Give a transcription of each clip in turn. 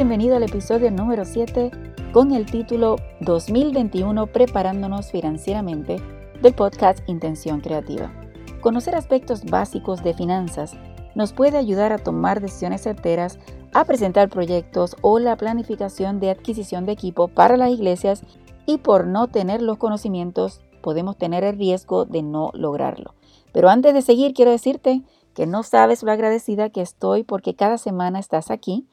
Bienvenido al episodio número 7 con el título 2021 Preparándonos financieramente del podcast Intención Creativa. Conocer aspectos básicos de finanzas nos puede ayudar a tomar decisiones certeras, a presentar proyectos o la planificación de adquisición de equipo para las iglesias y por no tener los conocimientos podemos tener el riesgo de no lograrlo. Pero antes de seguir quiero decirte que no sabes lo agradecida que estoy porque cada semana estás aquí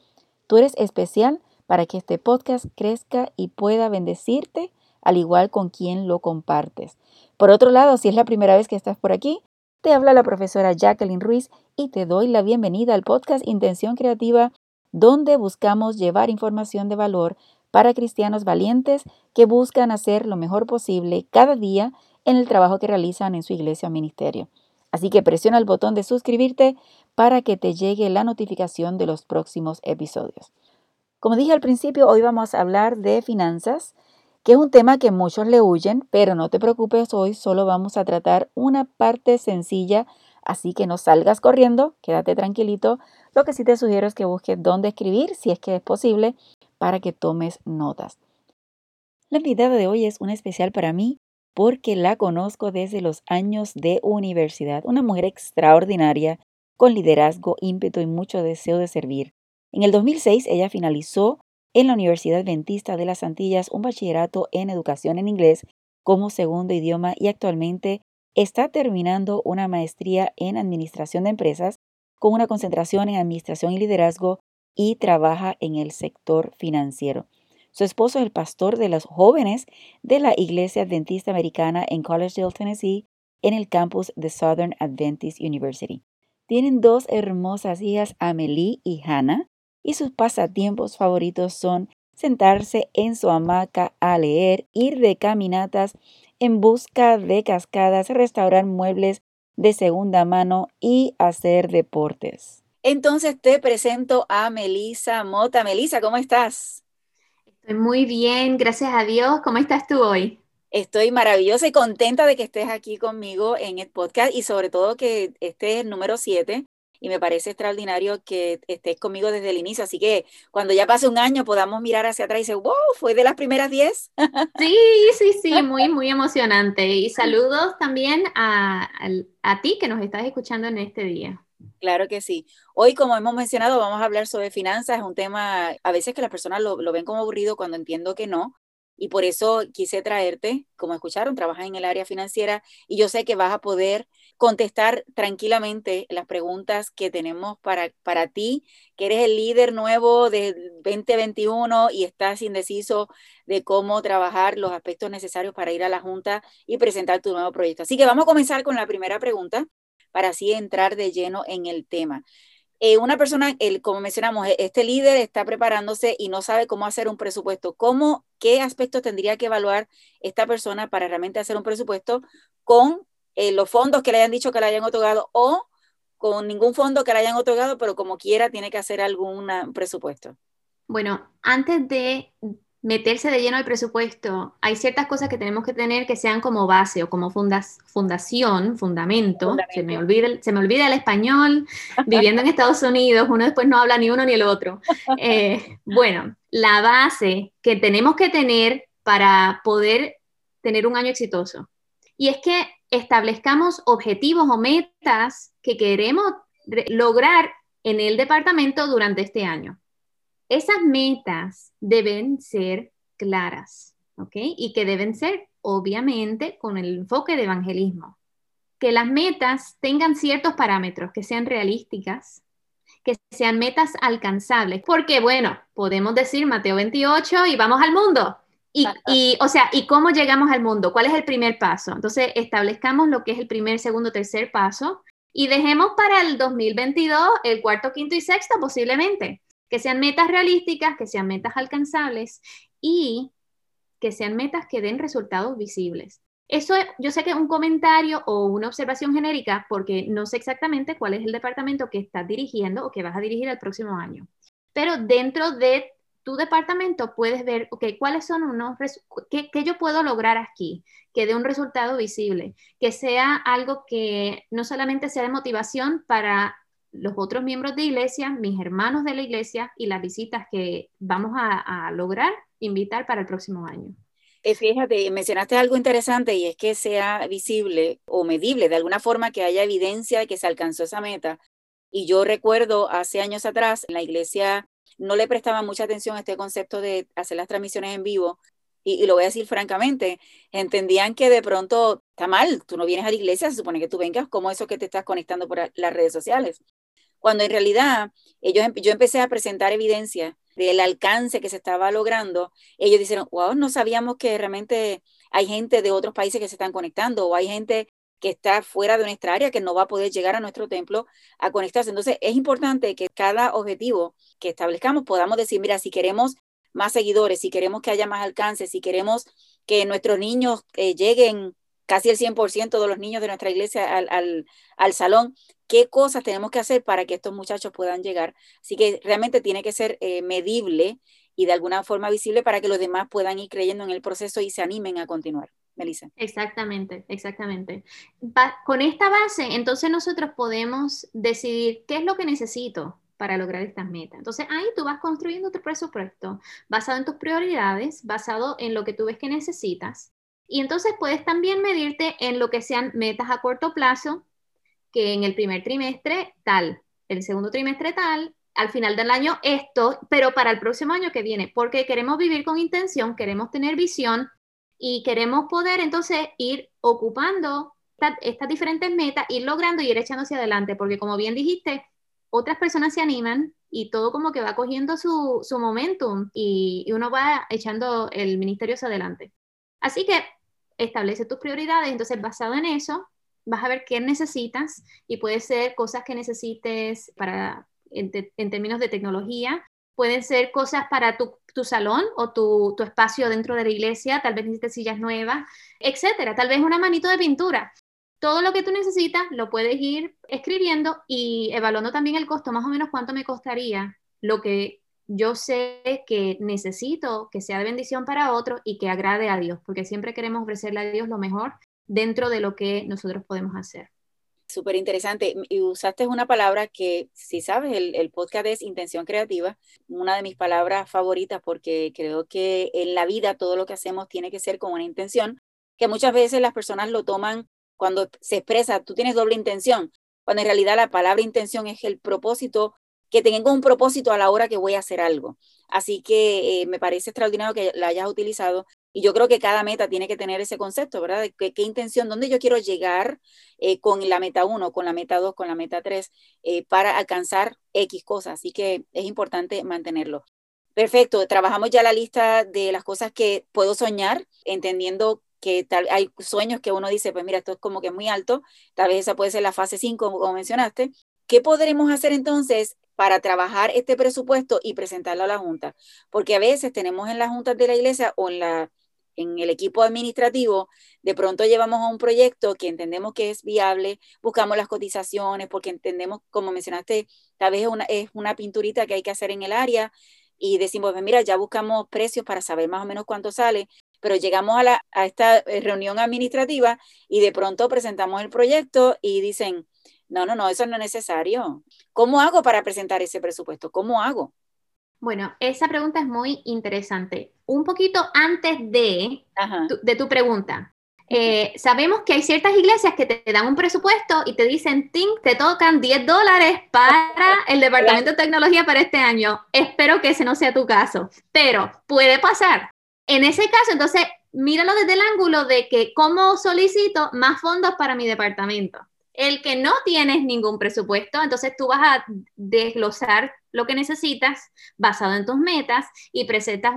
Tú eres especial para que este podcast crezca y pueda bendecirte al igual con quien lo compartes. Por otro lado, si es la primera vez que estás por aquí, te habla la profesora Jacqueline Ruiz y te doy la bienvenida al podcast Intención Creativa, donde buscamos llevar información de valor para cristianos valientes que buscan hacer lo mejor posible cada día en el trabajo que realizan en su iglesia o ministerio. Así que presiona el botón de suscribirte para que te llegue la notificación de los próximos episodios. Como dije al principio, hoy vamos a hablar de finanzas, que es un tema que muchos le huyen, pero no te preocupes, hoy solo vamos a tratar una parte sencilla, así que no salgas corriendo, quédate tranquilito. Lo que sí te sugiero es que busques dónde escribir, si es que es posible, para que tomes notas. La invitada de hoy es una especial para mí porque la conozco desde los años de universidad, una mujer extraordinaria con liderazgo, ímpetu y mucho deseo de servir. En el 2006 ella finalizó en la Universidad Adventista de las Antillas un bachillerato en educación en inglés como segundo idioma y actualmente está terminando una maestría en administración de empresas con una concentración en administración y liderazgo y trabaja en el sector financiero. Su esposo es el pastor de los jóvenes de la Iglesia Adventista Americana en Collegeville, Tennessee, en el campus de Southern Adventist University. Tienen dos hermosas hijas, Amelie y Hannah, y sus pasatiempos favoritos son sentarse en su hamaca a leer, ir de caminatas en busca de cascadas, restaurar muebles de segunda mano y hacer deportes. Entonces te presento a Melisa Mota. Melisa, ¿cómo estás? Estoy muy bien, gracias a Dios. ¿Cómo estás tú hoy? Estoy maravillosa y contenta de que estés aquí conmigo en el podcast y sobre todo que este es el número 7 y me parece extraordinario que estés conmigo desde el inicio. Así que cuando ya pase un año podamos mirar hacia atrás y decir, wow, fue de las primeras 10. Sí, sí, sí, muy, muy emocionante. Y saludos también a, a, ti que nos estás escuchando en este día. Claro que sí. Hoy, como hemos mencionado, vamos a hablar sobre finanzas. Es un tema, a veces que las personas lo, lo ven como aburrido cuando entiendo que no, y por eso quise traerte, como escucharon, trabajas en el área financiera y yo sé que vas a poder contestar tranquilamente las preguntas que tenemos para, para ti, que eres el líder nuevo de 2021 y estás indeciso de cómo trabajar los aspectos necesarios para ir a la Junta y presentar tu nuevo proyecto. Así que vamos a comenzar con la primera pregunta para así entrar de lleno en el tema. Eh, una persona, el, como mencionamos, e, este líder está preparándose y no sabe cómo hacer un presupuesto. ¿Cómo, qué aspectos tendría que evaluar esta persona para realmente hacer un presupuesto con eh, los fondos que le hayan dicho que le hayan otorgado o con ningún fondo que le hayan otorgado, pero como quiera tiene que hacer algún presupuesto? Bueno, antes de meterse de lleno al presupuesto, hay ciertas cosas que tenemos que tener que sean como base o como fundación, fundamento. Se, me olvida, se me olvida el español, viviendo en Estados Unidos, uno después no habla ni uno ni el otro. Eh, bueno, la base que tenemos que tener para poder tener un año exitoso. Y es que establezcamos objetivos o metas que queremos lograr en el departamento durante este año. Esas metas deben ser claras, ¿ok? Y que deben ser, obviamente, con el enfoque de evangelismo. Que las metas tengan ciertos parámetros, que sean realísticas, que sean metas alcanzables. Porque, bueno, podemos decir Mateo 28 y vamos al mundo. Y, y, o sea, ¿y cómo llegamos al mundo? ¿Cuál es el primer paso? Entonces, establezcamos lo que es el primer, segundo, tercer paso y dejemos para el 2022 el cuarto, quinto y sexto posiblemente que sean metas realísticas, que sean metas alcanzables y que sean metas que den resultados visibles. Eso yo sé que es un comentario o una observación genérica porque no sé exactamente cuál es el departamento que estás dirigiendo o que vas a dirigir el próximo año. Pero dentro de tu departamento puedes ver, ok, cuáles son unos, qué, qué yo puedo lograr aquí, que dé un resultado visible, que sea algo que no solamente sea de motivación para los otros miembros de iglesia, mis hermanos de la iglesia y las visitas que vamos a, a lograr invitar para el próximo año. Eh, fíjate, mencionaste algo interesante y es que sea visible o medible, de alguna forma que haya evidencia de que se alcanzó esa meta. Y yo recuerdo hace años atrás, en la iglesia no le prestaba mucha atención a este concepto de hacer las transmisiones en vivo. Y, lo voy a decir francamente, entendían que de pronto está mal, tú no vienes a la iglesia, se supone que tú vengas como eso que te estás conectando por las redes sociales. Cuando en realidad ellos, yo empecé a presentar evidencia del alcance que se estaba logrando, ellos dijeron, wow, no sabíamos que realmente hay gente de otros países que se están conectando o hay gente que está fuera de nuestra área que no va a poder llegar a nuestro templo a conectarse. Entonces, es importante que cada objetivo que establezcamos podamos decir, mira, si queremos más seguidores, si queremos que haya más alcance, si queremos que nuestros niños eh, lleguen casi el 100% de los niños de nuestra iglesia al, al, al, salón, qué cosas tenemos que hacer para que estos muchachos puedan llegar. Así que realmente tiene que ser eh, medible y de alguna forma visible para que los demás puedan ir creyendo en el proceso y se animen a continuar. Melissa. Exactamente, exactamente. con esta base, entonces nosotros podemos decidir qué es lo que necesito para lograr estas metas. Entonces ahí tú vas construyendo tu presupuesto basado en tus prioridades, basado en lo que tú ves que necesitas. Y entonces puedes también medirte en lo que sean metas a corto plazo, que en el primer trimestre tal, el segundo trimestre tal, al final del año esto, pero para el próximo año que viene, porque queremos vivir con intención, queremos tener visión y queremos poder entonces ir ocupando estas diferentes metas, ir logrando y ir echando hacia adelante, porque como bien dijiste, otras personas se animan y todo como que va cogiendo su, su momentum y, y uno va echando el ministerio hacia adelante. Así que establece tus prioridades, entonces basado en eso, vas a ver qué necesitas y puede ser cosas que necesites para, en, términos de tecnología, pueden ser cosas para tu, tu salón o tu, tu, espacio dentro de la iglesia, tal vez necesites sillas nuevas, etcétera, tal vez una manito de pintura. Todo lo que tú necesitas lo puedes ir escribiendo y evaluando también el costo, más o menos cuánto me costaría lo que yo sé que necesito que sea de bendición para otro y que agrade a Dios, porque siempre queremos ofrecerle a Dios lo mejor dentro de lo que nosotros podemos hacer. Súper interesante. Y usaste una palabra que, si sabes, el, el, podcast es intención creativa, una de mis palabras favoritas porque creo que en la vida todo lo que hacemos tiene que ser con una intención, que muchas veces las personas lo toman cuando se expresa, tú tienes doble intención, cuando en realidad la palabra intención es el propósito que tengo un propósito a la hora que voy a hacer algo. Así que eh, me parece extraordinario que la hayas utilizado y yo creo que cada meta tiene que tener ese concepto, ¿verdad? De qué, intención, dónde yo quiero llegar eh, con la meta 1, con la meta 2, con la meta 3, eh, para alcanzar X cosas. Así que es importante mantenerlo. Perfecto, trabajamos ya la lista de las cosas que puedo soñar, entendiendo que tal, hay sueños que uno dice, pues mira, esto es como que muy alto, tal vez esa puede ser la fase 5, como mencionaste. ¿Qué podremos hacer entonces para trabajar este presupuesto y presentarlo a la Junta, porque a veces tenemos en las juntas de la iglesia o en, la, en el equipo administrativo, de pronto llevamos a un proyecto que entendemos que es viable, buscamos las cotizaciones, porque entendemos, como mencionaste, tal vez es una, es una pinturita que hay que hacer en el área y decimos, mira, ya buscamos precios para saber más o menos cuánto sale, pero llegamos a, la, a esta eh, reunión administrativa y de pronto presentamos el proyecto y dicen, no, no, no, eso no es necesario. ¿Cómo hago para presentar ese presupuesto? ¿Cómo hago? Bueno, esa pregunta es muy interesante. Un poquito antes de, tu, de tu pregunta, eh, sabemos que hay ciertas iglesias que te dan un presupuesto y te dicen, Tink, te tocan 10 dólares para el departamento de tecnología para este año. Espero que ese no sea tu caso, pero puede pasar. En ese caso, entonces, míralo desde el ángulo de que cómo solicito más fondos para mi departamento. El que no tienes ningún presupuesto, entonces tú vas a desglosar lo que necesitas basado en tus metas y presentas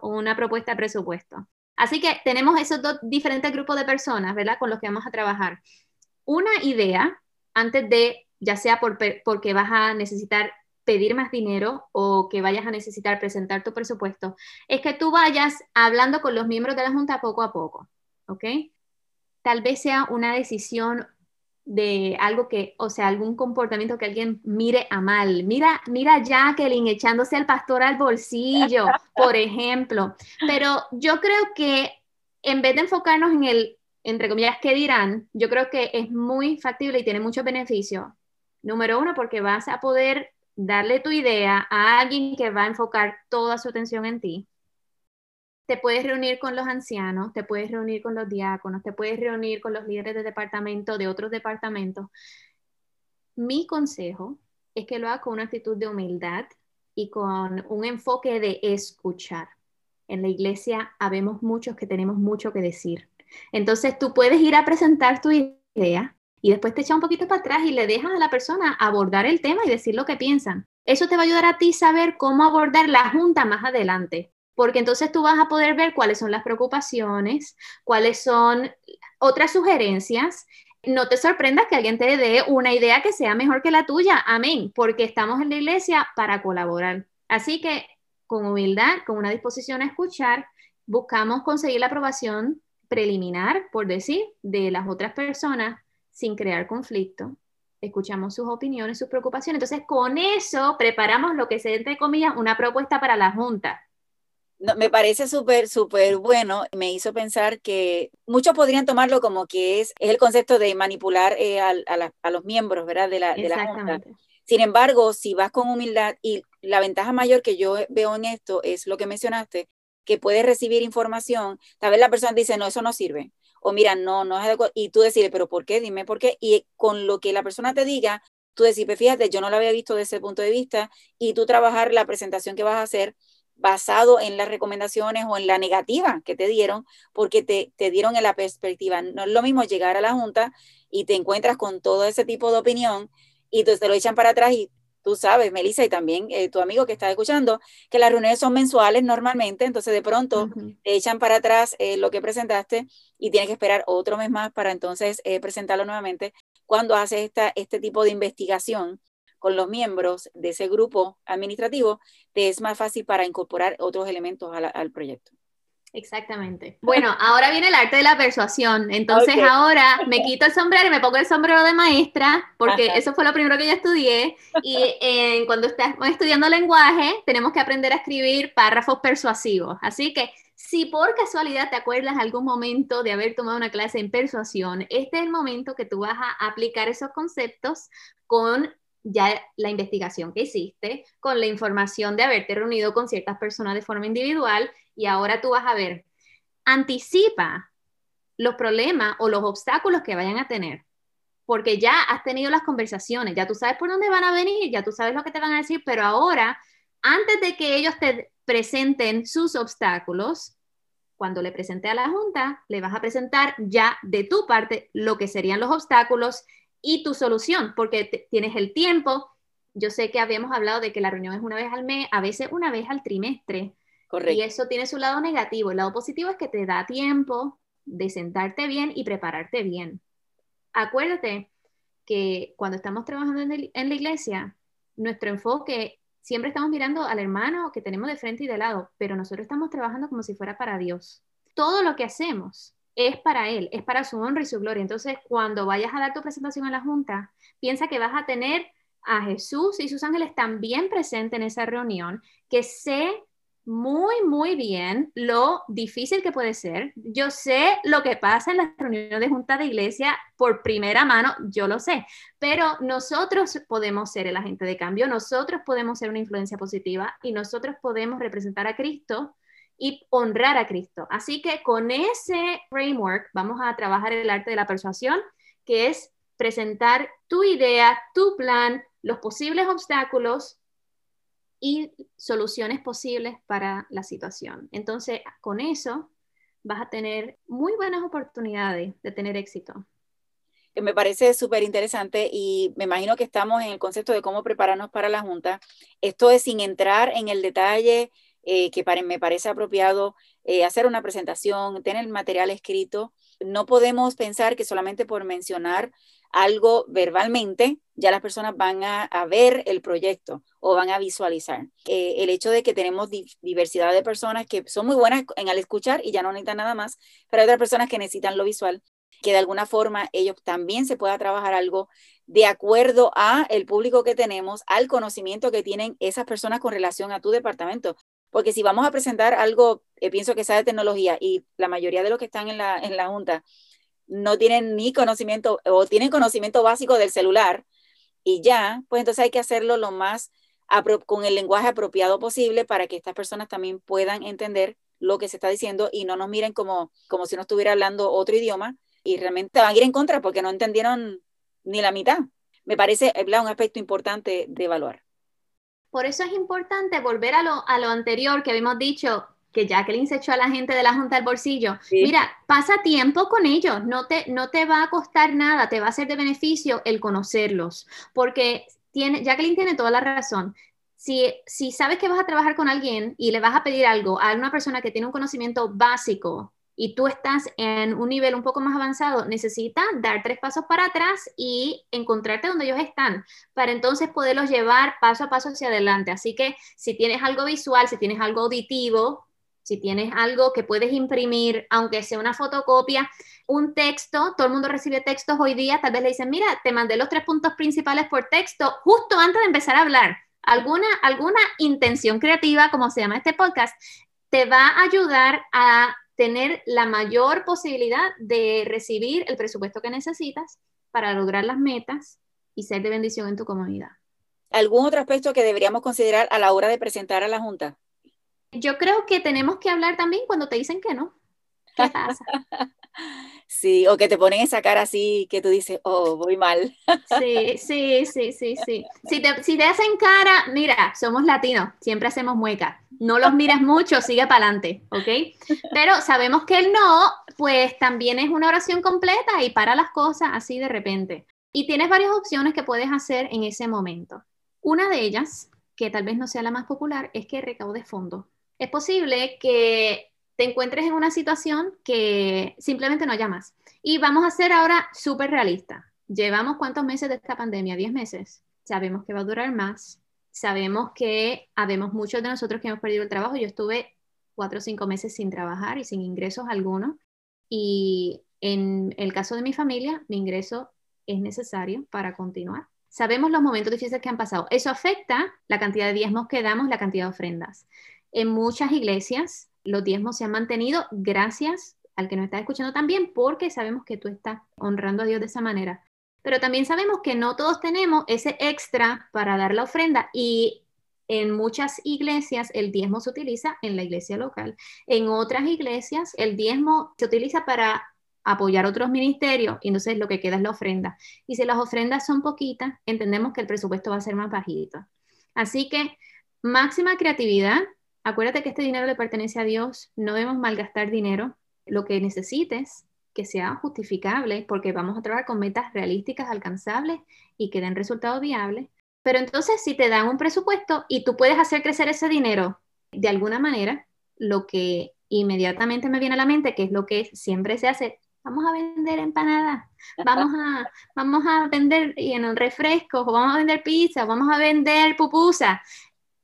una propuesta de presupuesto. Así que tenemos esos dos diferentes grupos de personas, ¿verdad? Con los que vamos a trabajar. Una idea, antes de, ya sea porque vas a necesitar pedir más dinero o que vayas a necesitar presentar tu presupuesto, es que tú vayas hablando con los miembros de la Junta poco a poco, ¿ok? tal vez sea una decisión de algo que, o sea, algún comportamiento que alguien mire a mal. Mira, mira a Jacqueline echándose al pastor al bolsillo, por ejemplo. Pero yo creo que en vez de enfocarnos en el, entre comillas, qué dirán, yo creo que es muy factible y tiene muchos beneficios. Número uno, porque vas a poder darle tu idea a alguien que va a enfocar toda su atención en ti te puedes reunir con los ancianos, te puedes reunir con los diáconos, te puedes reunir con los líderes de departamento de otros departamentos. Mi consejo es que lo hagas con una actitud de humildad y con un enfoque de escuchar. En la iglesia habemos muchos que tenemos mucho que decir. Entonces tú puedes ir a presentar tu idea y después te echas un poquito para atrás y le dejas a la persona abordar el tema y decir lo que piensan. Eso te va a ayudar a ti saber cómo abordar la junta más adelante porque entonces tú vas a poder ver cuáles son las preocupaciones, cuáles son otras sugerencias. No te sorprendas que alguien te dé una idea que sea mejor que la tuya, amén, porque estamos en la iglesia para colaborar. Así que con humildad, con una disposición a escuchar, buscamos conseguir la aprobación preliminar, por decir, de las otras personas sin crear conflicto. Escuchamos sus opiniones, sus preocupaciones. Entonces, con eso preparamos lo que se, entre comillas, una propuesta para la Junta me parece súper, súper bueno. Me hizo pensar que muchos podrían tomarlo como que es, es el concepto de manipular eh, a, a, los miembros, ¿verdad? De la, de la. Sin embargo, si vas con humildad y la ventaja mayor que yo veo en esto es lo que mencionaste, que puedes recibir información, tal vez la persona dice, no, eso no sirve. O mira, no, no es adecuado. Y tú decides, pero ¿por qué? Dime por qué. Y con lo que la persona te diga, tú decides, pues fíjate, yo no lo había visto desde ese punto de vista y tú trabajar la presentación que vas a hacer basado en las recomendaciones o en la negativa que te dieron, porque te, te dieron en la perspectiva. No es lo mismo llegar a la Junta y te encuentras con todo ese tipo de opinión y entonces te lo echan para atrás y tú sabes, Melissa, y también eh, tu amigo que está escuchando, que las reuniones son mensuales normalmente, entonces de pronto te echan para atrás eh, lo que presentaste y tienes que esperar otro mes más para entonces eh, presentarlo nuevamente. Cuando haces esta, este tipo de investigación, con los miembros de ese grupo administrativo, te es más fácil para incorporar otros elementos al, proyecto. Exactamente. Bueno, ahora viene el arte de la persuasión. Entonces ahora me quito el sombrero y me pongo el sombrero de maestra, porque eso fue lo primero que yo estudié. Y eh, cuando estás estudiando lenguaje, tenemos que aprender a escribir párrafos persuasivos. Así que si por casualidad te acuerdas algún momento de haber tomado una clase en persuasión, este es el momento que tú vas a aplicar esos conceptos con ya la investigación que hiciste, con la información de haberte reunido con ciertas personas de forma individual y ahora tú vas a ver, anticipa los problemas o los obstáculos que vayan a tener, porque ya has tenido las conversaciones, ya tú sabes por dónde van a venir, ya tú sabes lo que te van a decir, pero ahora, antes de que ellos te presenten sus obstáculos, cuando le presente a la Junta, le vas a presentar ya de tu parte lo que serían los obstáculos y tu solución, porque tienes el tiempo. Yo sé que habíamos hablado de que la reunión es una vez al mes, a veces una vez al trimestre. Correcto. Y eso tiene su lado negativo. El lado positivo es que te da tiempo de sentarte bien y prepararte bien. Acuérdate que cuando estamos trabajando en, en la iglesia, nuestro enfoque siempre estamos mirando al hermano que tenemos de frente y de lado, pero nosotros estamos trabajando como si fuera para Dios. Todo lo que hacemos es para Él, es para su honra y su gloria. Entonces, cuando vayas a dar tu presentación a la Junta, piensa que vas a tener a Jesús y sus ángeles también presentes en esa reunión, que sé muy, muy bien lo difícil que puede ser. Yo sé lo que pasa en las reuniones de junta de iglesia por primera mano, yo lo sé, pero nosotros podemos ser el agente de cambio, nosotros podemos ser una influencia positiva y nosotros podemos representar a Cristo y honrar a Cristo. Así que con ese framework vamos a trabajar el arte de la persuasión, que es presentar tu idea, tu plan, los posibles obstáculos y soluciones posibles para la situación. Entonces, con eso vas a tener muy buenas oportunidades de tener éxito. Me parece súper interesante y me imagino que estamos en el concepto de cómo prepararnos para la Junta. Esto es sin entrar en el detalle eh, que me parece apropiado eh, hacer una presentación, tener material escrito. No podemos pensar que solamente por mencionar algo verbalmente, ya las personas van a, ver el proyecto o van a visualizar. Eh, el hecho de que tenemos diversidad de personas que son muy buenas en al escuchar y ya no necesitan nada más, pero hay otras personas que necesitan lo visual. que de alguna forma ellos también se pueda trabajar algo de acuerdo a el público que tenemos, al conocimiento que tienen esas personas con relación a tu departamento. Porque si vamos a presentar algo, eh, pienso que sea de tecnología y la mayoría de los que están en la, en la Junta no tienen ni conocimiento o tienen conocimiento básico del celular y ya, pues entonces hay que hacerlo lo más con el lenguaje apropiado posible para que estas personas también puedan entender lo que se está diciendo y no nos miren como, como si no estuviera hablando otro idioma y realmente van a ir en contra porque no entendieron ni la mitad. Me parece un aspecto importante de evaluar. Por eso es importante volver a lo, a lo anterior que habíamos dicho, que Jacqueline se echó a la gente de la Junta al bolsillo. Mira, pasa tiempo con ellos, no te, no te va a costar nada, te va a ser de beneficio el conocerlos, porque tiene, Jacqueline tiene toda la razón. Si, si sabes que vas a trabajar con alguien y le vas a pedir algo a una persona que tiene un conocimiento básico y tú estás en un nivel un poco más avanzado, necesitas dar tres pasos para atrás y encontrarte donde ellos están, para entonces poderlos llevar paso a paso hacia adelante. Así que si tienes algo visual, si tienes algo auditivo, si tienes algo que puedes imprimir, aunque sea una fotocopia, un texto, todo el mundo recibe textos hoy día, tal vez le dicen, mira, te mandé los tres puntos principales por texto justo antes de empezar a hablar. Alguna, alguna intención creativa, como se llama este podcast, te va a ayudar a tener la mayor posibilidad de recibir el presupuesto que necesitas para lograr las metas y ser de bendición en tu comunidad. ¿Algún otro aspecto que deberíamos considerar a la hora de presentar a la Junta? Yo creo que tenemos que hablar también cuando te dicen que no. ¿Qué pasa? Sí, o que te ponen esa cara así que tú dices, oh, voy mal. Sí, sí, sí, sí, sí. Si te, si te hacen cara, mira, somos latinos, siempre hacemos mueca. No los miras mucho, sigue para adelante, ¿ok? Pero sabemos que el no, pues también es una oración completa y para las cosas así de repente. Y tienes varias opciones que puedes hacer en ese momento. Una de ellas, que tal vez no sea la más popular, es que recaudes fondos. Es posible que te encuentres en una situación que simplemente no llamas. Y vamos a ser ahora súper realistas. Llevamos cuántos meses de esta pandemia? ¿10 meses? Sabemos que va a durar más. Sabemos que habemos muchos de nosotros que hemos perdido el trabajo. Yo estuve cuatro o cinco meses sin trabajar y sin ingresos algunos. Y en el caso de mi familia, mi ingreso es necesario para continuar. Sabemos los momentos difíciles que han pasado. Eso afecta la cantidad de diezmos que damos, la cantidad de ofrendas. En muchas iglesias los diezmos se han mantenido gracias al que nos está escuchando también, porque sabemos que tú estás honrando a Dios de esa manera. Pero también sabemos que no todos tenemos ese extra para dar la ofrenda y en muchas iglesias el diezmo se utiliza en la iglesia local. En otras iglesias el diezmo se utiliza para apoyar otros ministerios y entonces lo que queda es la ofrenda. Y si las ofrendas son poquitas, entendemos que el presupuesto va a ser más bajito. Así que máxima creatividad, Acuérdate que este dinero le pertenece a Dios, no debemos malgastar dinero. Lo que necesites, que sea justificable, porque vamos a trabajar con metas realísticas, alcanzables y que den resultados viables. Pero entonces, si te dan un presupuesto y tú puedes hacer crecer ese dinero de alguna manera, lo que inmediatamente me viene a la mente, que es lo que siempre se hace, vamos a vender empanadas, vamos a, vamos a vender en refrescos, o vamos a vender pizza, vamos a vender pupusa.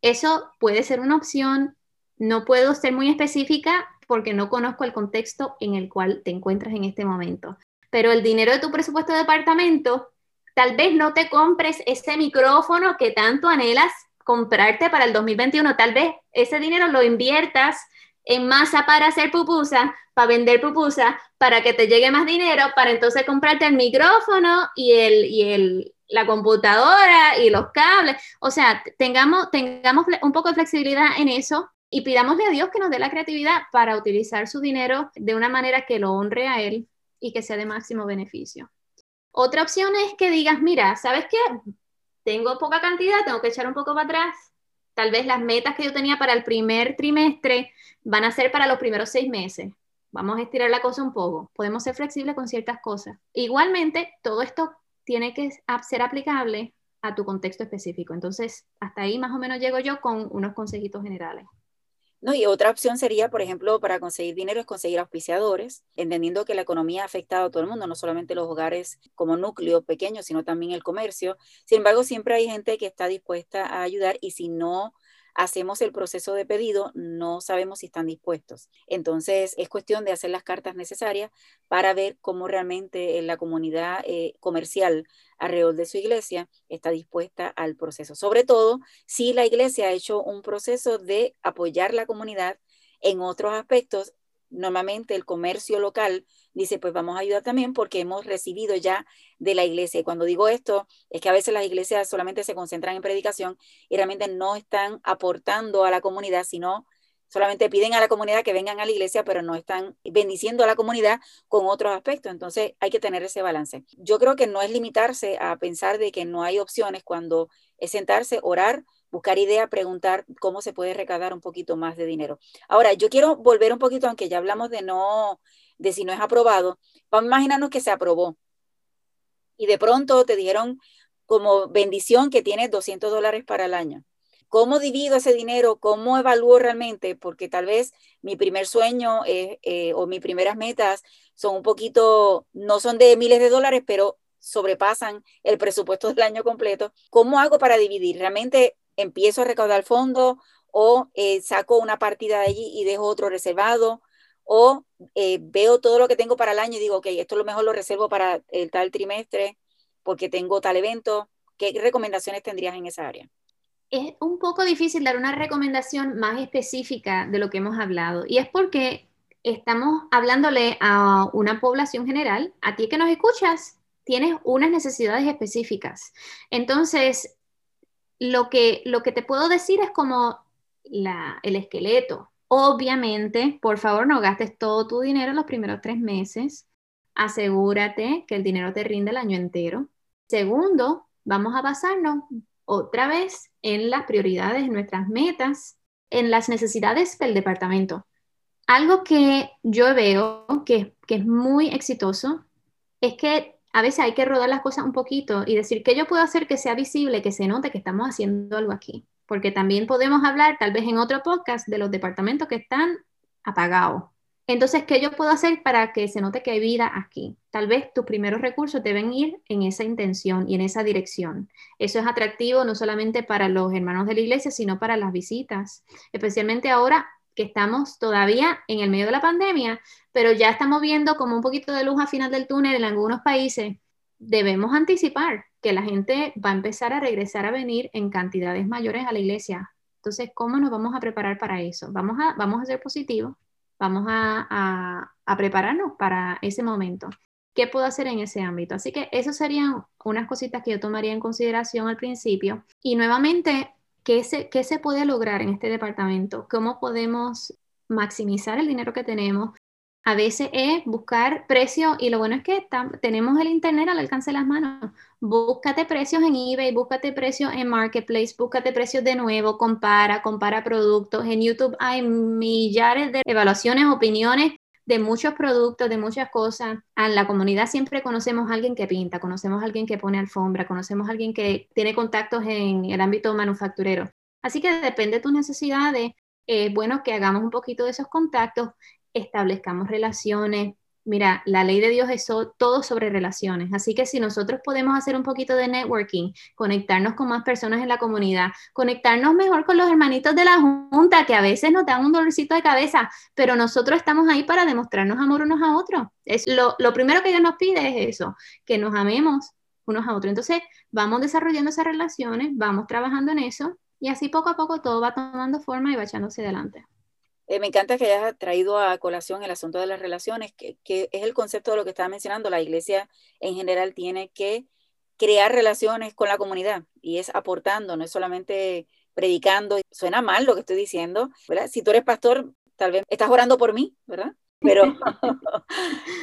Eso puede ser una opción. No puedo ser muy específica porque no conozco el contexto en el cual te encuentras en este momento. Pero el dinero de tu presupuesto de departamento, tal vez no te compres ese micrófono que tanto anhelas comprarte para el 2021. Tal vez ese dinero lo inviertas en masa para hacer pupusa, para vender pupusa, para que te llegue más dinero, para entonces comprarte el micrófono y el, y el, la computadora y los cables. O sea, tengamos, tengamos un poco de flexibilidad en eso y pidámosle a Dios que nos dé la creatividad para utilizar su dinero de una manera que lo honre a Él y que sea de máximo beneficio. Otra opción es que digas, mira, ¿sabes qué? Tengo poca cantidad, tengo que echar un poco para atrás. Tal vez las metas que yo tenía para el primer trimestre van a ser para los primeros seis meses. Vamos a estirar la cosa un poco. Podemos ser flexibles con ciertas cosas. Igualmente, todo esto tiene que ser aplicable a tu contexto específico. Entonces, hasta ahí más o menos llego yo con unos consejitos generales. No, y otra opción sería, por ejemplo, para conseguir dinero es conseguir auspiciadores, entendiendo que la economía ha afectado a todo el mundo, no solamente los hogares como núcleo pequeño, sino también el comercio. Sin embargo, siempre hay gente que está dispuesta a ayudar y si no hacemos el proceso de pedido, no sabemos si están dispuestos. Entonces, es cuestión de hacer las cartas necesarias para ver cómo realmente la comunidad eh, comercial alrededor de su iglesia está dispuesta al proceso. Sobre todo, si la iglesia ha hecho un proceso de apoyar la comunidad en otros aspectos, normalmente el comercio local dice, pues vamos a ayudar también porque hemos recibido ya de la iglesia. Y cuando digo esto, es que a veces las iglesias solamente se concentran en predicación y realmente no están aportando a la comunidad, sino solamente piden a la comunidad que vengan a la iglesia, pero no están bendiciendo a la comunidad con otros aspectos. Entonces hay que tener ese balance. Yo creo que no es limitarse a pensar de que no hay opciones cuando es sentarse, orar, buscar idea, preguntar cómo se puede recaudar un poquito más de dinero. Ahora, yo quiero volver un poquito, aunque ya hablamos de no, de si no es aprobado, vamos a imaginarnos que se aprobó y de pronto te dijeron como bendición que tienes 200 dólares para el año. ¿Cómo divido ese dinero? ¿Cómo evalúo realmente? Porque tal vez mi primer sueño eh, o mis primeras metas son un poquito, no son de miles de dólares, pero sobrepasan el presupuesto del año completo. ¿Cómo hago para dividir? ¿Realmente empiezo a recaudar fondos o eh, saco una partida de allí y dejo otro reservado? ¿O eh, veo todo lo que tengo para el año y digo, ok, esto lo mejor lo reservo para tal trimestre porque tengo tal evento? ¿Qué recomendaciones tendrías en esa área? es un poco difícil dar una recomendación más específica de lo que hemos hablado. Y es porque estamos hablándole a una población general. A ti que nos escuchas, tienes unas necesidades específicas. Entonces, lo que, lo que te puedo decir es como el esqueleto. Obviamente, por favor, no gastes todo tu dinero los primeros tres meses. Asegúrate que el dinero te rinde el año entero. Segundo, vamos a basarnos otra vez en las prioridades, en nuestras metas, en las necesidades del departamento. Algo que yo veo que, es muy exitoso es que a veces hay que rodar las cosas un poquito y decir que yo puedo hacer que sea visible, que se note que estamos haciendo algo aquí. Porque también podemos hablar, tal vez en otro podcast, de los departamentos que están apagados entonces, ¿qué yo puedo hacer para que se note que hay vida aquí? Tal vez tus primeros recursos deben ir en esa intención y en esa dirección. Eso es atractivo no solamente para los hermanos de la iglesia, sino para las visitas, especialmente ahora que estamos todavía en el medio de la pandemia, pero ya estamos viendo como un poquito de luz al final del túnel en algunos países. Debemos anticipar que la gente va a empezar a regresar a venir en cantidades mayores a la iglesia. Entonces, ¿cómo nos vamos a preparar para eso? Vamos a, vamos a ser positivos, Vamos a, prepararnos para ese momento. ¿Qué puedo hacer en ese ámbito? Así que esas serían unas cositas que yo tomaría en consideración al principio. Y nuevamente, ¿qué se, qué se puede lograr en este departamento? ¿Cómo podemos maximizar el dinero que tenemos? A veces es buscar precios y lo bueno es que tenemos el Internet al alcance de las manos. Búscate precios en eBay, búscate precios en Marketplace, búscate precios de nuevo, compara, compara productos. En YouTube hay millares de evaluaciones, opiniones de muchos productos, de muchas cosas. En la comunidad siempre conocemos a alguien que pinta, conocemos a alguien que pone alfombra, conocemos a alguien que tiene contactos en el ámbito manufacturero. Así que depende de tus necesidades. Es bueno que hagamos un poquito de esos contactos establezcamos relaciones. Mira, la ley de Dios es todo sobre relaciones. Así que si nosotros podemos hacer un poquito de networking, conectarnos con más personas en la comunidad, conectarnos mejor con los hermanitos de la Junta, que a veces nos dan un dolorcito de cabeza, pero nosotros estamos ahí para demostrarnos amor unos a otros. Es lo, lo primero que Dios nos pide es eso, que nos amemos unos a otros. Entonces, vamos desarrollando esas relaciones, vamos trabajando en eso y así poco a poco todo va tomando forma y va echándose adelante. Eh, me encanta que hayas traído a colación el asunto de las relaciones, que, es el concepto de lo que estaba mencionando. La iglesia en general tiene que crear relaciones con la comunidad y es aportando, no es solamente predicando. Suena mal lo que estoy diciendo. Si tú eres pastor, tal vez estás orando por mí, ¿verdad? Pero,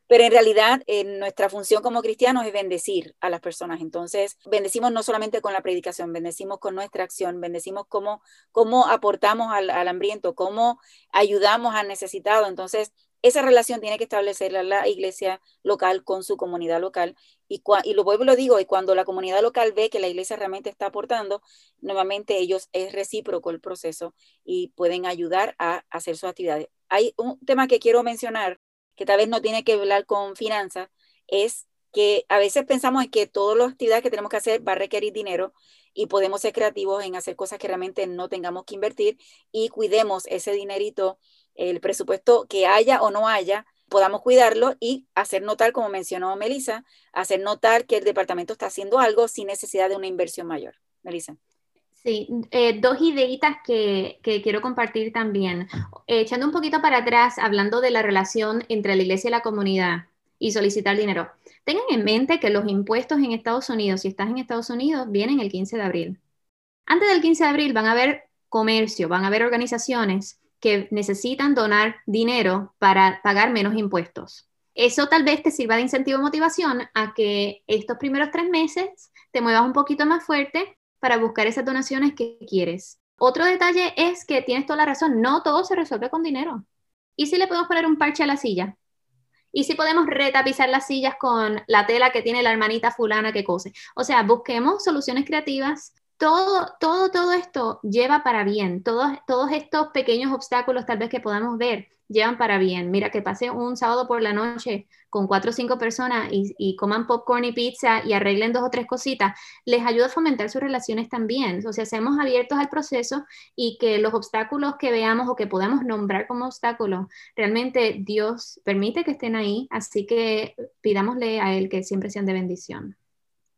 pero en realidad nuestra función como cristianos es bendecir a las personas. Entonces, bendecimos no solamente con la predicación, bendecimos con nuestra acción, bendecimos cómo, cómo aportamos al, al hambriento, cómo ayudamos al necesitado. Entonces, esa relación tiene que establecerla la iglesia local con su comunidad local. Y, y lo vuelvo y lo digo, y cuando la comunidad local ve que la iglesia realmente está aportando, nuevamente ellos es recíproco el proceso y pueden ayudar a hacer sus actividades. Hay un tema que quiero mencionar, que tal vez no tiene que hablar con finanzas, es que a veces pensamos en que todas las actividades que tenemos que hacer va a requerir dinero y podemos ser creativos en hacer cosas que realmente no tengamos que invertir y cuidemos ese dinerito, el presupuesto que haya o no haya, podamos cuidarlo y hacer notar, como mencionó Melissa, hacer notar que el departamento está haciendo algo sin necesidad de una inversión mayor. Melissa. Sí, eh, dos ideitas que, quiero compartir también. Eh, echando un poquito para atrás, hablando de la relación entre la iglesia y la comunidad y solicitar dinero. Tengan en mente que los impuestos en Estados Unidos, si estás en Estados Unidos, vienen el 15 de abril. Antes del 15 de abril van a haber comercio, van a haber organizaciones que necesitan donar dinero para pagar menos impuestos. Eso tal vez te sirva de incentivo o motivación a que estos primeros tres meses te muevas un poquito más fuerte para buscar esas donaciones que quieres. Otro detalle es que tienes toda la razón, no todo se resuelve con dinero. ¿Y si le podemos poner un parche a la silla? ¿Y si podemos retapizar las sillas con la tela que tiene la hermanita fulana que cose? O sea, busquemos soluciones creativas todo, todo, todo esto lleva para bien. Todos, todos estos pequeños obstáculos tal vez que podamos ver llevan para bien. Mira, que pase un sábado por la noche con cuatro o cinco personas y, coman popcorn y pizza y arreglen dos o tres cositas, les ayuda a fomentar sus relaciones también. O sea, seamos abiertos al proceso y que los obstáculos que veamos o que podamos nombrar como obstáculos, realmente Dios permite que estén ahí, así que pidámosle a Él que siempre sean de bendición.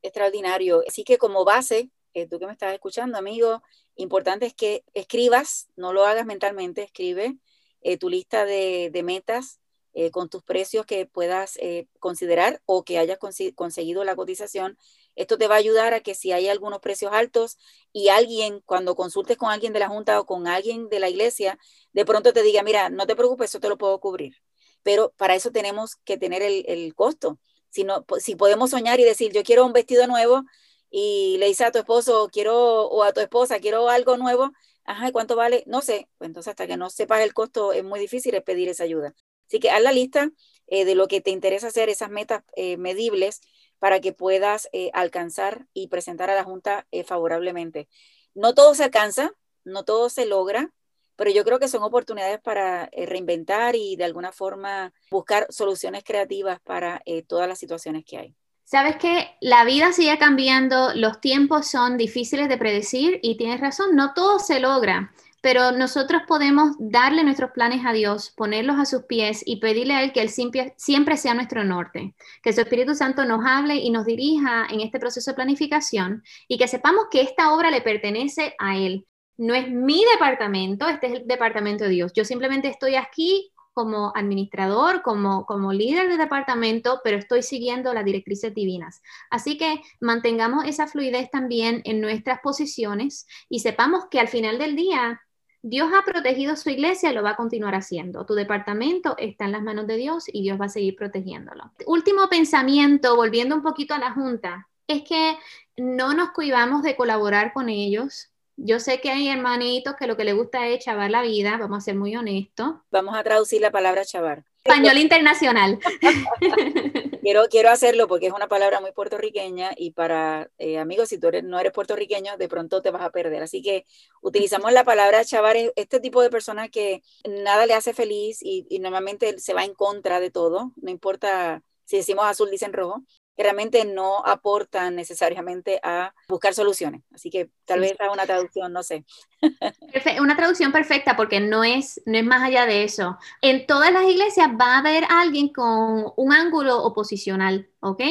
Extraordinario. Así que como base, eh, tú que me estás escuchando, amigo, importante es que escribas, no lo hagas mentalmente, escribe eh, tu lista de, metas eh, con tus precios que puedas considerar o que hayas conseguido la cotización. Esto te va a ayudar a que si hay algunos precios altos y alguien, cuando consultes con alguien de la Junta o con alguien de la iglesia, de pronto te diga, mira, no te preocupes, eso te lo puedo cubrir. Pero para eso tenemos que tener el, el costo. Si, no, si podemos soñar y decir, yo quiero un vestido nuevo, y le dice a tu esposo, quiero, o a tu esposa, quiero algo nuevo, ajá, ¿cuánto vale? No sé, pues entonces hasta que no sepas el costo es muy difícil pedir esa ayuda. Así que haz la lista eh, de lo que te interesa hacer, esas metas eh, medibles para que puedas eh, alcanzar y presentar a la Junta favorablemente. No todo se alcanza, no todo se logra, pero yo creo que son oportunidades para reinventar y de alguna forma buscar soluciones creativas para todas las situaciones que hay. Sabes que la vida sigue cambiando, los tiempos son difíciles de predecir y tienes razón, no todo se logra, pero nosotros podemos darle nuestros planes a Dios, ponerlos a sus pies y pedirle a Él que Él siempre, sea nuestro norte, que su Espíritu Santo nos hable y nos dirija en este proceso de planificación y que sepamos que esta obra le pertenece a Él. No es mi departamento, este es el departamento de Dios. Yo simplemente estoy aquí como administrador, como, como líder de departamento, pero estoy siguiendo las directrices divinas. Así que mantengamos esa fluidez también en nuestras posiciones y sepamos que al final del día Dios ha protegido su iglesia y lo va a continuar haciendo. Tu departamento está en las manos de Dios y Dios va a seguir protegiéndolo. Último pensamiento, volviendo un poquito a la Junta, es que no nos cuidamos de colaborar con ellos, yo sé que hay hermanitos que lo que les gusta es chavar la vida, vamos a ser muy honestos. Vamos a traducir la palabra chavar. Español internacional. quiero, quiero hacerlo porque es una palabra muy puertorriqueña y para eh, amigos, si tú no eres puertorriqueño, de pronto te vas a perder. Así que utilizamos la palabra chavar, este tipo de persona que nada le hace feliz y, y normalmente se va en contra de todo, no importa si decimos azul, dicen rojo que realmente no aportan necesariamente a buscar soluciones. Así que tal vez haga una traducción, no sé. Una traducción perfecta porque no es, no es más allá de eso. En todas las iglesias va a haber alguien con un ángulo oposicional, ¿ok?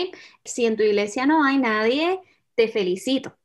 Si en tu iglesia no hay nadie, te felicito.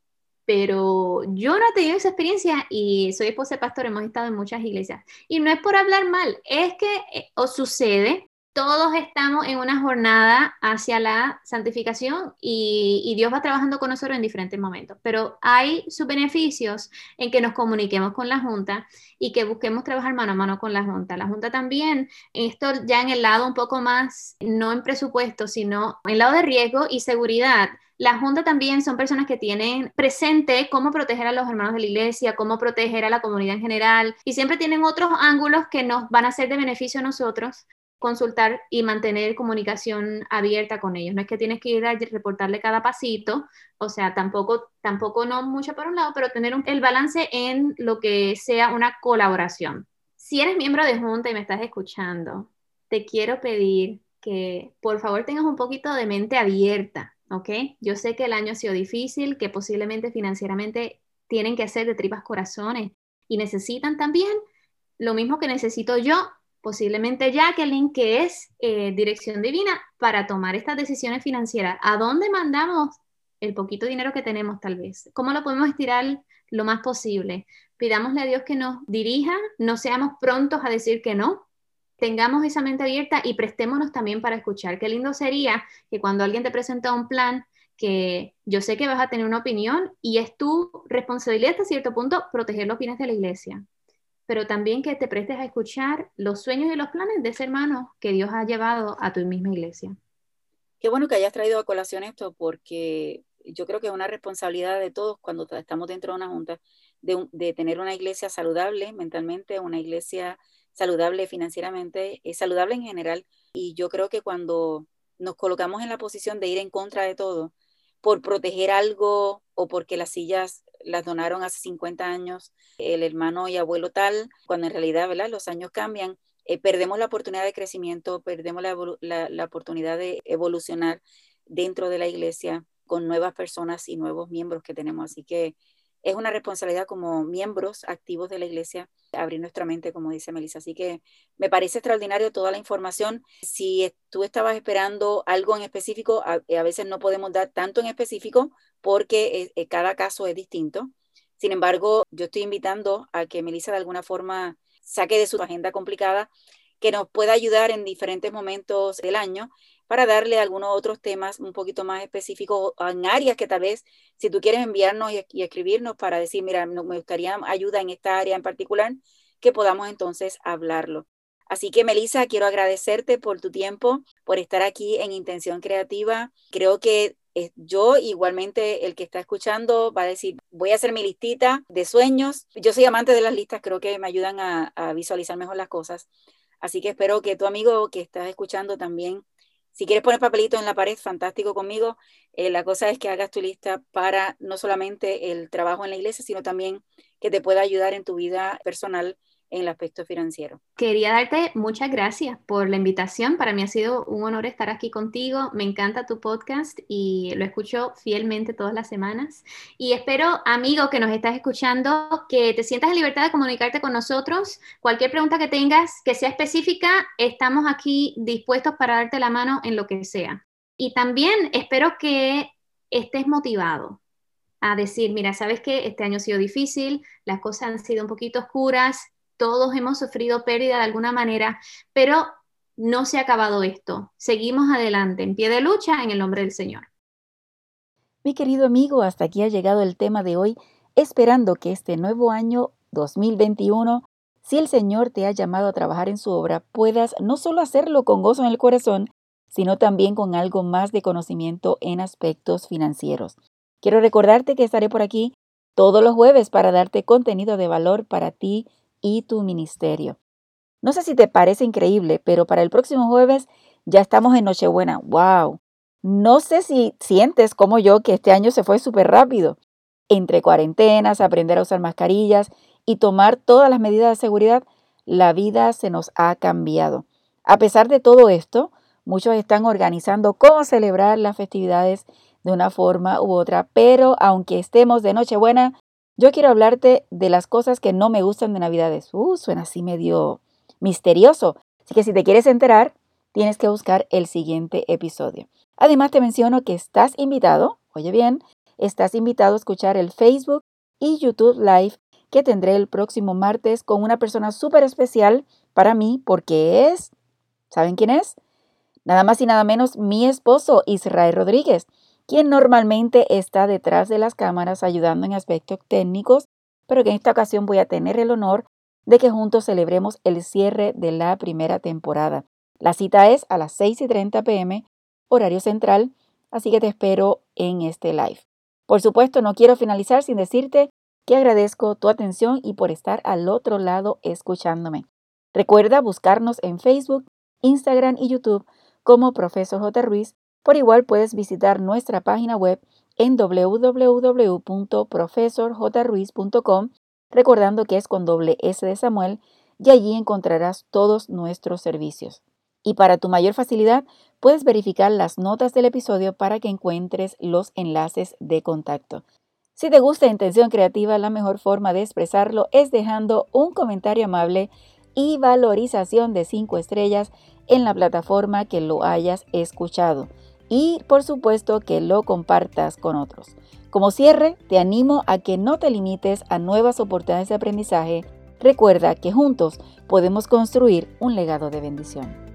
Pero yo no he tenido esa experiencia y soy esposa de pastor, hemos estado en muchas iglesias. Y no es por hablar mal, es que eh, os sucede todos estamos en una jornada hacia la santificación y, Dios va trabajando con nosotros en diferentes momentos, pero hay sus beneficios en que nos comuniquemos con la Junta y que busquemos trabajar mano a mano con la Junta. La Junta también, esto ya en el lado un poco más, no en presupuesto, sino en el lado de riesgo y seguridad. La Junta también son personas que tienen presente cómo proteger a los hermanos de la iglesia, cómo proteger a la comunidad en general, y siempre tienen otros ángulos que nos van a ser de beneficio a nosotros consultar y mantener comunicación abierta con ellos. No es que tienes que ir a reportarle cada pasito, o sea, tampoco, tampoco no mucho por un lado, pero tener el balance en lo que sea una colaboración. Si eres miembro de Junta y me estás escuchando, te quiero pedir que por favor tengas un poquito de mente abierta, ¿ok? Yo sé que el año ha sido difícil, que posiblemente financieramente tienen que hacer de tripas corazones y necesitan también lo mismo que necesito yo, posiblemente Jacqueline, que es eh, dirección divina para tomar estas decisiones financieras. ¿A dónde mandamos el poquito dinero que tenemos tal vez? ¿Cómo lo podemos estirar lo más posible? Pidámosle a Dios que nos dirija, no seamos prontos a decir que no, tengamos esa mente abierta y prestémonos también para escuchar. Qué lindo sería que cuando alguien te presenta un plan, que yo sé que vas a tener una opinión y es tu responsabilidad hasta cierto punto proteger los bienes de la iglesia pero también que te prestes a escuchar los sueños y los planes de ese hermano que Dios ha llevado a tu misma iglesia. Qué bueno que hayas traído a colación esto, porque yo creo que es una responsabilidad de todos cuando estamos dentro de una junta de, tener una iglesia saludable mentalmente, una iglesia saludable financieramente, es saludable en general. Y yo creo que cuando nos colocamos en la posición de ir en contra de todo, por proteger algo o porque las sillas las donaron hace 50 años el hermano y abuelo tal, cuando en realidad ¿verdad? los años cambian, eh, perdemos la oportunidad de crecimiento, perdemos la, la, oportunidad de evolucionar dentro de la iglesia con nuevas personas y nuevos miembros que tenemos. Así que es una responsabilidad como miembros activos de la iglesia abrir nuestra mente, como dice Melissa. Así que me parece extraordinario toda la información. Si tú estabas esperando algo en específico, a, a veces no podemos dar tanto en específico porque eh, eh, cada caso es distinto. Sin embargo, yo estoy invitando a que Melissa de alguna forma saque de su agenda complicada, que nos pueda ayudar en diferentes momentos del año para darle algunos otros temas un poquito más específicos en áreas que tal vez, si tú quieres enviarnos y, escribirnos para decir, mira, me gustaría ayuda en esta área en particular, que podamos entonces hablarlo. Así que, Melissa, quiero agradecerte por tu tiempo, por estar aquí en Intención Creativa. Creo que eh, yo igualmente el que está escuchando va a decir, voy a hacer mi listita de sueños. Yo soy amante de las listas, creo que me ayudan a, visualizar mejor las cosas. Así que espero que tu amigo que estás escuchando también, si quieres poner papelito en la pared, fantástico conmigo. Eh, la cosa es que hagas tu lista para no solamente el trabajo en la iglesia, sino también que te pueda ayudar en tu vida personal en el aspecto financiero. Quería darte muchas gracias por la invitación. Para mí ha sido un honor estar aquí contigo. Me encanta tu podcast y lo escucho fielmente todas las semanas. Y espero, amigo que nos estás escuchando, que te sientas en libertad de comunicarte con nosotros. Cualquier pregunta que tengas que sea específica, estamos aquí dispuestos para darte la mano en lo que sea. Y también espero que estés motivado a decir, mira, sabes que este año ha sido difícil, las cosas han sido un poquito oscuras, todos hemos sufrido pérdida de alguna manera, pero no se ha acabado esto. Seguimos adelante, en pie de lucha, en el nombre del Señor. Mi querido amigo, hasta aquí ha llegado el tema de hoy, esperando que este nuevo año 2021, si el Señor te ha llamado a trabajar en su obra, puedas no solo hacerlo con gozo en el corazón, sino también con algo más de conocimiento en aspectos financieros. Quiero recordarte que estaré por aquí todos los jueves para darte contenido de valor para ti y tu ministerio. No sé si te parece increíble, pero para el próximo jueves ya estamos en Nochebuena. ¡Wow! No sé si sientes como yo que este año se fue súper rápido. Entre cuarentenas, aprender a usar mascarillas y tomar todas las medidas de seguridad, la vida se nos ha cambiado. A pesar de todo esto, muchos están organizando cómo celebrar las festividades de una forma u otra, pero aunque estemos de Nochebuena, yo quiero hablarte de las cosas que no me gustan de Navidades. Uh, suena así medio misterioso. Así que si te quieres enterar, tienes que buscar el siguiente episodio. Además, te menciono que estás invitado, oye bien, estás invitado a escuchar el Facebook y YouTube Live que tendré el próximo martes con una persona súper especial para mí porque es, ¿saben quién es? Nada más y nada menos mi esposo Israel Rodríguez quien normalmente está detrás de las cámaras ayudando en aspectos técnicos, pero que en esta ocasión voy a tener el honor de que juntos celebremos el cierre de la primera temporada. La cita es a las 6 y 30 pm, horario central, así que te espero en este live. Por supuesto, no quiero finalizar sin decirte que agradezco tu atención y por estar al otro lado escuchándome. Recuerda buscarnos en Facebook, Instagram y YouTube como Profesor J. Ruiz por igual puedes visitar nuestra página web en www.profesorjruiz.com, recordando que es con doble S de Samuel, y allí encontrarás todos nuestros servicios. Y para tu mayor facilidad, puedes verificar las notas del episodio para que encuentres los enlaces de contacto. Si te gusta Intención Creativa, la mejor forma de expresarlo es dejando un comentario amable y valorización de 5 estrellas en la plataforma que lo hayas escuchado. Y por supuesto que lo compartas con otros. Como cierre, te animo a que no te limites a nuevas oportunidades de aprendizaje. Recuerda que juntos podemos construir un legado de bendición.